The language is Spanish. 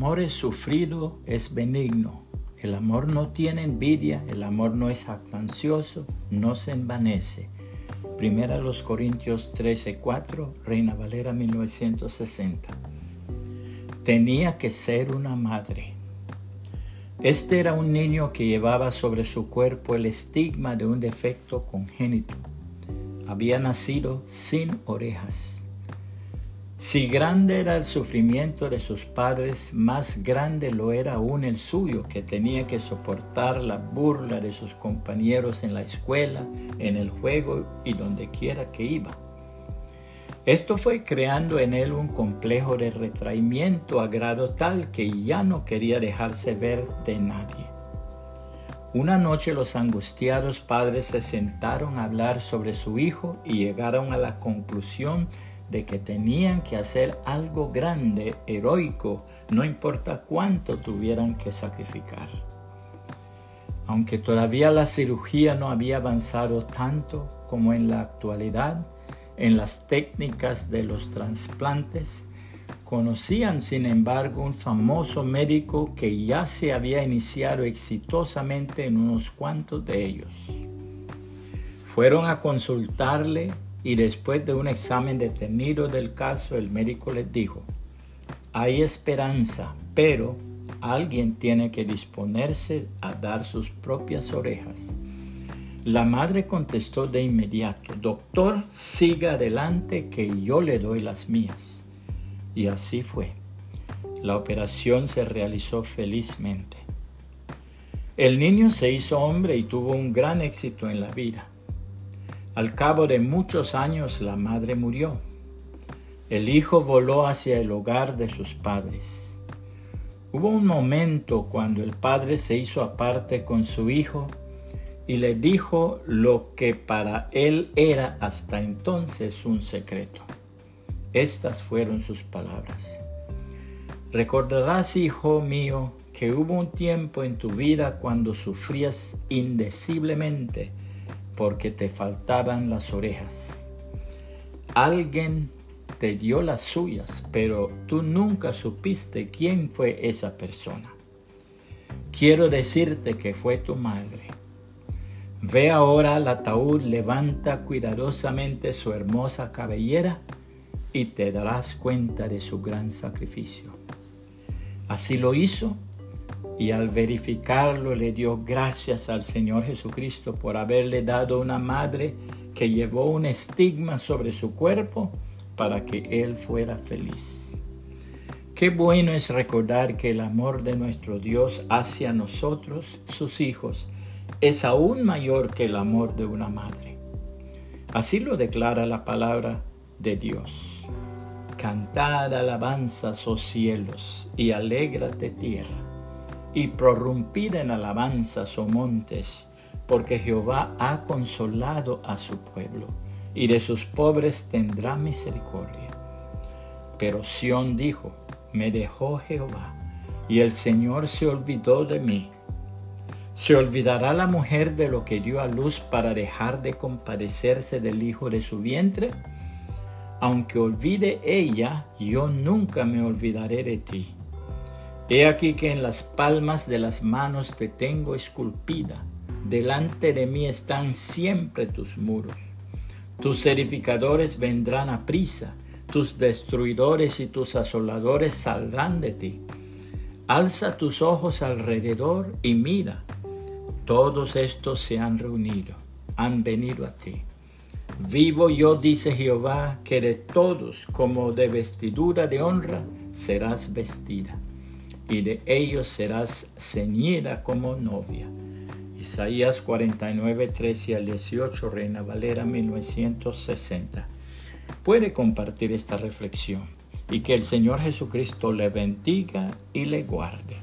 amor es sufrido, es benigno. El amor no tiene envidia, el amor no es jactancioso, no se envanece. Primera los Corintios 13:4, Reina Valera 1960. Tenía que ser una madre. Este era un niño que llevaba sobre su cuerpo el estigma de un defecto congénito. Había nacido sin orejas. Si grande era el sufrimiento de sus padres, más grande lo era aún el suyo, que tenía que soportar la burla de sus compañeros en la escuela, en el juego y donde quiera que iba. Esto fue creando en él un complejo de retraimiento a grado tal que ya no quería dejarse ver de nadie. Una noche los angustiados padres se sentaron a hablar sobre su hijo y llegaron a la conclusión de que tenían que hacer algo grande, heroico, no importa cuánto tuvieran que sacrificar. Aunque todavía la cirugía no había avanzado tanto como en la actualidad en las técnicas de los trasplantes, conocían sin embargo un famoso médico que ya se había iniciado exitosamente en unos cuantos de ellos. Fueron a consultarle y después de un examen detenido del caso, el médico les dijo, hay esperanza, pero alguien tiene que disponerse a dar sus propias orejas. La madre contestó de inmediato, doctor, siga adelante que yo le doy las mías. Y así fue. La operación se realizó felizmente. El niño se hizo hombre y tuvo un gran éxito en la vida. Al cabo de muchos años la madre murió. El hijo voló hacia el hogar de sus padres. Hubo un momento cuando el padre se hizo aparte con su hijo y le dijo lo que para él era hasta entonces un secreto. Estas fueron sus palabras. Recordarás, hijo mío, que hubo un tiempo en tu vida cuando sufrías indeciblemente porque te faltaban las orejas. Alguien te dio las suyas, pero tú nunca supiste quién fue esa persona. Quiero decirte que fue tu madre. Ve ahora al ataúd, levanta cuidadosamente su hermosa cabellera y te darás cuenta de su gran sacrificio. Así lo hizo y al verificarlo le dio gracias al Señor Jesucristo por haberle dado una madre que llevó un estigma sobre su cuerpo para que él fuera feliz. Qué bueno es recordar que el amor de nuestro Dios hacia nosotros, sus hijos, es aún mayor que el amor de una madre. Así lo declara la palabra de Dios. Cantad alabanzas, oh cielos, y alégrate tierra y prorrumpid en alabanzas, oh montes, porque Jehová ha consolado a su pueblo, y de sus pobres tendrá misericordia. Pero Sión dijo, me dejó Jehová, y el Señor se olvidó de mí. ¿Se olvidará la mujer de lo que dio a luz para dejar de compadecerse del hijo de su vientre? Aunque olvide ella, yo nunca me olvidaré de ti He aquí que en las palmas de las manos te tengo esculpida, delante de mí están siempre tus muros. Tus edificadores vendrán a prisa, tus destruidores y tus asoladores saldrán de ti. Alza tus ojos alrededor y mira, todos estos se han reunido, han venido a ti. Vivo yo, dice Jehová, que de todos como de vestidura de honra serás vestida y de ellos serás ceñida como novia. Isaías 49, 13 al 18, Reina Valera 1960. Puede compartir esta reflexión y que el Señor Jesucristo le bendiga y le guarde.